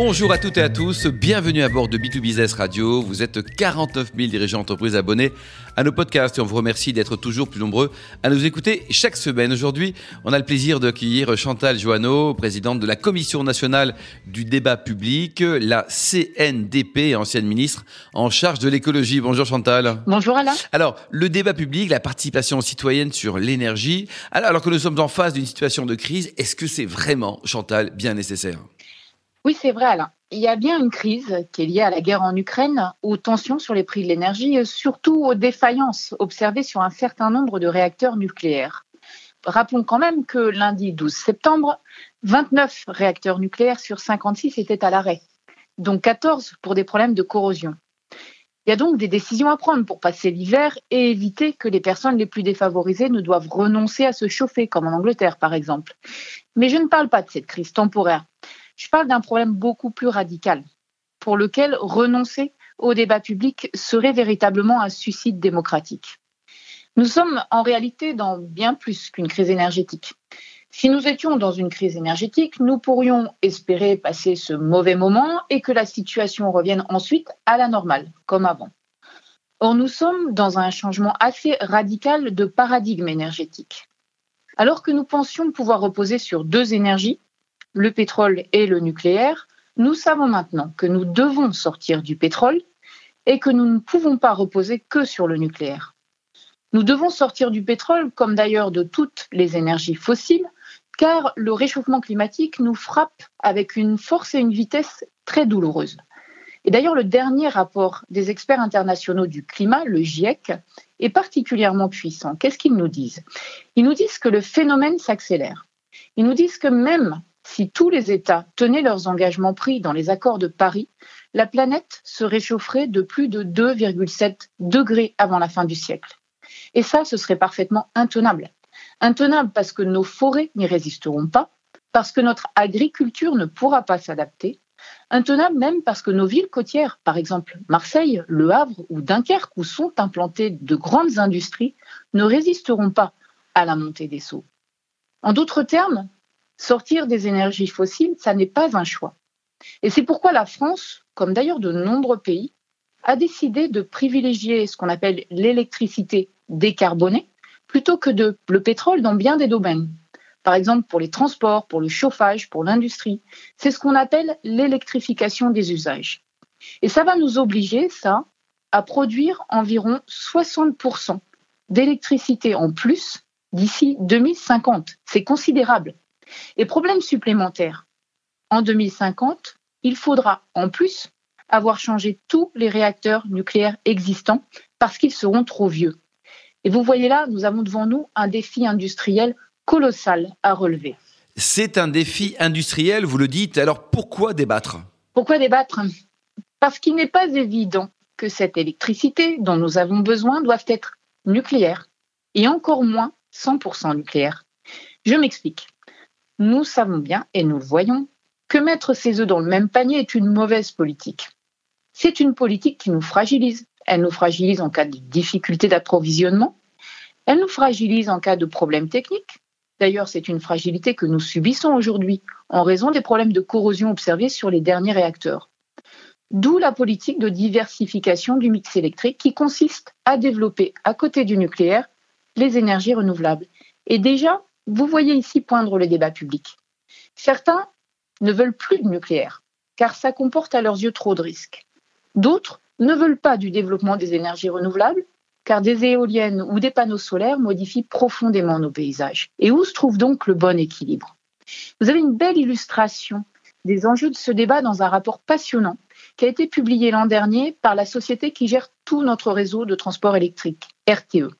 Bonjour à toutes et à tous, bienvenue à bord de B2Business Radio. Vous êtes 49 000 dirigeants d'entreprise abonnés à nos podcasts et on vous remercie d'être toujours plus nombreux à nous écouter chaque semaine. Aujourd'hui, on a le plaisir d'accueillir Chantal Joanneau, présidente de la Commission nationale du débat public, la CNDP, ancienne ministre en charge de l'écologie. Bonjour Chantal. Bonjour Alain. Alors, le débat public, la participation citoyenne sur l'énergie, alors que nous sommes en face d'une situation de crise, est-ce que c'est vraiment, Chantal, bien nécessaire? Oui, c'est vrai, Alain. Il y a bien une crise qui est liée à la guerre en Ukraine, aux tensions sur les prix de l'énergie et surtout aux défaillances observées sur un certain nombre de réacteurs nucléaires. Rappelons quand même que lundi 12 septembre, 29 réacteurs nucléaires sur 56 étaient à l'arrêt, dont 14 pour des problèmes de corrosion. Il y a donc des décisions à prendre pour passer l'hiver et éviter que les personnes les plus défavorisées ne doivent renoncer à se chauffer, comme en Angleterre par exemple. Mais je ne parle pas de cette crise temporaire. Je parle d'un problème beaucoup plus radical, pour lequel renoncer au débat public serait véritablement un suicide démocratique. Nous sommes en réalité dans bien plus qu'une crise énergétique. Si nous étions dans une crise énergétique, nous pourrions espérer passer ce mauvais moment et que la situation revienne ensuite à la normale, comme avant. Or, nous sommes dans un changement assez radical de paradigme énergétique. Alors que nous pensions pouvoir reposer sur deux énergies, le pétrole et le nucléaire, nous savons maintenant que nous devons sortir du pétrole et que nous ne pouvons pas reposer que sur le nucléaire. Nous devons sortir du pétrole, comme d'ailleurs de toutes les énergies fossiles, car le réchauffement climatique nous frappe avec une force et une vitesse très douloureuses. Et d'ailleurs, le dernier rapport des experts internationaux du climat, le GIEC, est particulièrement puissant. Qu'est-ce qu'ils nous disent? Ils nous disent que le phénomène s'accélère. Ils nous disent que même si tous les États tenaient leurs engagements pris dans les accords de Paris, la planète se réchaufferait de plus de 2,7 degrés avant la fin du siècle. Et ça, ce serait parfaitement intenable. Intenable parce que nos forêts n'y résisteront pas, parce que notre agriculture ne pourra pas s'adapter, intenable même parce que nos villes côtières, par exemple Marseille, Le Havre ou Dunkerque, où sont implantées de grandes industries, ne résisteront pas à la montée des seaux. En d'autres termes, Sortir des énergies fossiles, ça n'est pas un choix. Et c'est pourquoi la France, comme d'ailleurs de nombreux pays, a décidé de privilégier ce qu'on appelle l'électricité décarbonée plutôt que de le pétrole dans bien des domaines. Par exemple, pour les transports, pour le chauffage, pour l'industrie. C'est ce qu'on appelle l'électrification des usages. Et ça va nous obliger, ça, à produire environ 60% d'électricité en plus d'ici 2050. C'est considérable. Et problème supplémentaire, en 2050, il faudra en plus avoir changé tous les réacteurs nucléaires existants parce qu'ils seront trop vieux. Et vous voyez là, nous avons devant nous un défi industriel colossal à relever. C'est un défi industriel, vous le dites. Alors pourquoi débattre? Pourquoi débattre? Parce qu'il n'est pas évident que cette électricité dont nous avons besoin doive être nucléaire et encore moins 100% nucléaire. Je m'explique nous savons bien, et nous le voyons, que mettre ses œufs dans le même panier est une mauvaise politique. C'est une politique qui nous fragilise. Elle nous fragilise en cas de difficulté d'approvisionnement. Elle nous fragilise en cas de problèmes techniques. D'ailleurs, c'est une fragilité que nous subissons aujourd'hui en raison des problèmes de corrosion observés sur les derniers réacteurs. D'où la politique de diversification du mix électrique qui consiste à développer à côté du nucléaire les énergies renouvelables. Et déjà, vous voyez ici poindre le débat public. Certains ne veulent plus de nucléaire, car ça comporte à leurs yeux trop de risques. D'autres ne veulent pas du développement des énergies renouvelables, car des éoliennes ou des panneaux solaires modifient profondément nos paysages. Et où se trouve donc le bon équilibre? Vous avez une belle illustration des enjeux de ce débat dans un rapport passionnant qui a été publié l'an dernier par la société qui gère tout notre réseau de transport électrique, RTE.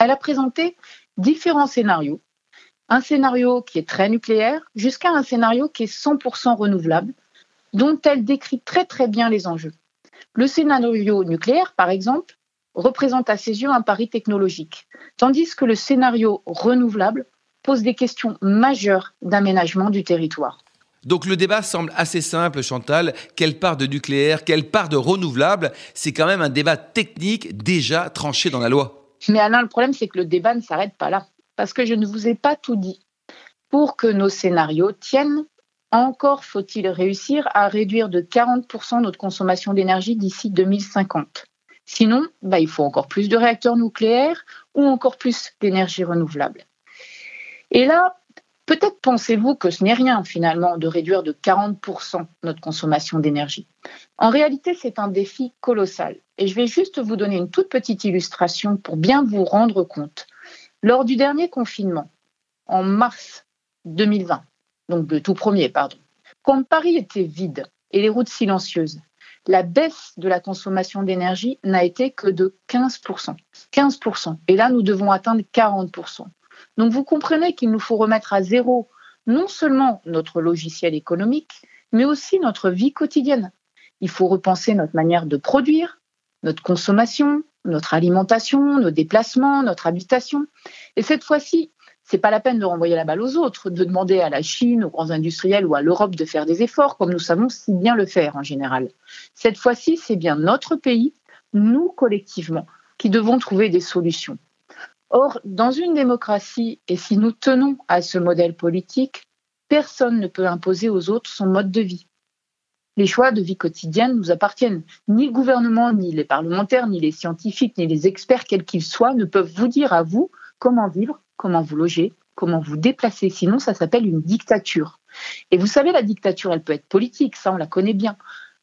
Elle a présenté différents scénarios. Un scénario qui est très nucléaire jusqu'à un scénario qui est 100% renouvelable, dont elle décrit très très bien les enjeux. Le scénario nucléaire, par exemple, représente à ses yeux un pari technologique, tandis que le scénario renouvelable pose des questions majeures d'aménagement du territoire. Donc le débat semble assez simple, Chantal. Quelle part de nucléaire, quelle part de renouvelable? C'est quand même un débat technique déjà tranché dans la loi. Mais Alain, le problème, c'est que le débat ne s'arrête pas là, parce que je ne vous ai pas tout dit. Pour que nos scénarios tiennent, encore faut-il réussir à réduire de 40% notre consommation d'énergie d'ici 2050. Sinon, bah, il faut encore plus de réacteurs nucléaires ou encore plus d'énergie renouvelable. Et là, peut-être pensez-vous que ce n'est rien finalement de réduire de 40% notre consommation d'énergie. En réalité, c'est un défi colossal. Et je vais juste vous donner une toute petite illustration pour bien vous rendre compte. Lors du dernier confinement, en mars 2020, donc le tout premier, pardon, quand Paris était vide et les routes silencieuses, la baisse de la consommation d'énergie n'a été que de 15%. 15%. Et là, nous devons atteindre 40%. Donc vous comprenez qu'il nous faut remettre à zéro non seulement notre logiciel économique, mais aussi notre vie quotidienne. Il faut repenser notre manière de produire, notre consommation, notre alimentation, nos déplacements, notre habitation. Et cette fois-ci, c'est pas la peine de renvoyer la balle aux autres, de demander à la Chine, aux grands industriels ou à l'Europe de faire des efforts, comme nous savons si bien le faire en général. Cette fois-ci, c'est bien notre pays, nous collectivement, qui devons trouver des solutions. Or, dans une démocratie, et si nous tenons à ce modèle politique, personne ne peut imposer aux autres son mode de vie. Les choix de vie quotidienne nous appartiennent. Ni le gouvernement, ni les parlementaires, ni les scientifiques, ni les experts, quels qu'ils soient, ne peuvent vous dire à vous comment vivre, comment vous loger, comment vous déplacer. Sinon, ça s'appelle une dictature. Et vous savez, la dictature, elle peut être politique, ça on la connaît bien,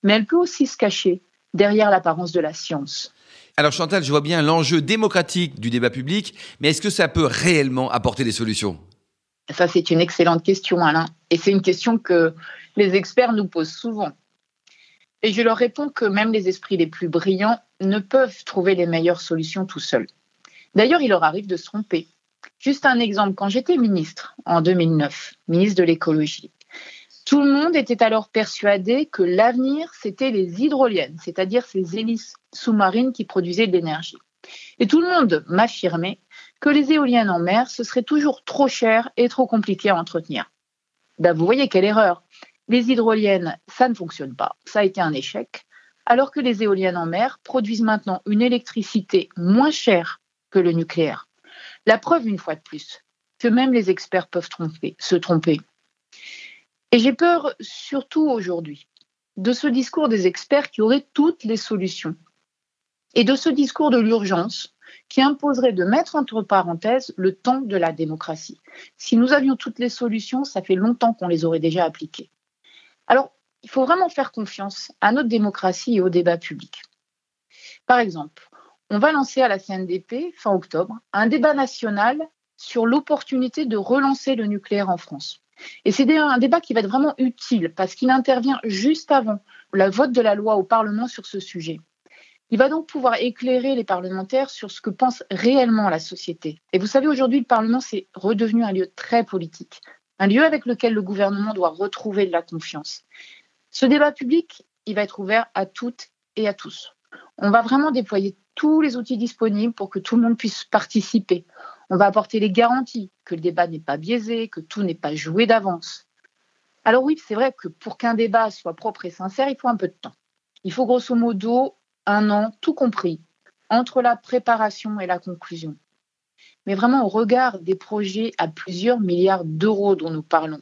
mais elle peut aussi se cacher derrière l'apparence de la science. Alors Chantal, je vois bien l'enjeu démocratique du débat public, mais est-ce que ça peut réellement apporter des solutions? Ça, c'est une excellente question, Alain. Et c'est une question que les experts nous posent souvent. Et je leur réponds que même les esprits les plus brillants ne peuvent trouver les meilleures solutions tout seuls. D'ailleurs, il leur arrive de se tromper. Juste un exemple, quand j'étais ministre en 2009, ministre de l'écologie, tout le monde était alors persuadé que l'avenir, c'était les hydroliennes, c'est-à-dire ces hélices sous-marines qui produisaient de l'énergie. Et tout le monde m'affirmait que les éoliennes en mer, ce serait toujours trop cher et trop compliqué à entretenir. Ben, vous voyez quelle erreur. Les hydroliennes, ça ne fonctionne pas. Ça a été un échec. Alors que les éoliennes en mer produisent maintenant une électricité moins chère que le nucléaire. La preuve, une fois de plus, que même les experts peuvent tromper, se tromper. Et j'ai peur, surtout aujourd'hui, de ce discours des experts qui auraient toutes les solutions et de ce discours de l'urgence qui imposerait de mettre entre parenthèses le temps de la démocratie. Si nous avions toutes les solutions, ça fait longtemps qu'on les aurait déjà appliquées. Alors, il faut vraiment faire confiance à notre démocratie et au débat public. Par exemple, on va lancer à la CNDP, fin octobre, un débat national sur l'opportunité de relancer le nucléaire en France. Et c'est un débat qui va être vraiment utile parce qu'il intervient juste avant le vote de la loi au Parlement sur ce sujet. Il va donc pouvoir éclairer les parlementaires sur ce que pense réellement la société. Et vous savez, aujourd'hui, le Parlement, c'est redevenu un lieu très politique, un lieu avec lequel le gouvernement doit retrouver de la confiance. Ce débat public, il va être ouvert à toutes et à tous. On va vraiment déployer tous les outils disponibles pour que tout le monde puisse participer. On va apporter les garanties que le débat n'est pas biaisé, que tout n'est pas joué d'avance. Alors oui, c'est vrai que pour qu'un débat soit propre et sincère, il faut un peu de temps. Il faut grosso modo un an, tout compris, entre la préparation et la conclusion. Mais vraiment au regard des projets à plusieurs milliards d'euros dont nous parlons,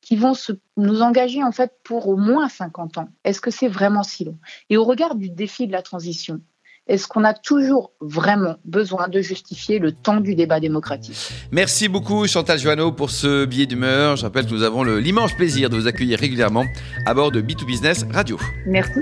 qui vont nous engager en fait pour au moins 50 ans, est-ce que c'est vraiment si long? Et au regard du défi de la transition, est-ce qu'on a toujours vraiment besoin de justifier le temps du débat démocratique? Merci beaucoup Chantal Joanneau pour ce billet d'humeur. Je rappelle que nous avons l'immense plaisir de vous accueillir régulièrement à bord de B2Business Radio. Merci.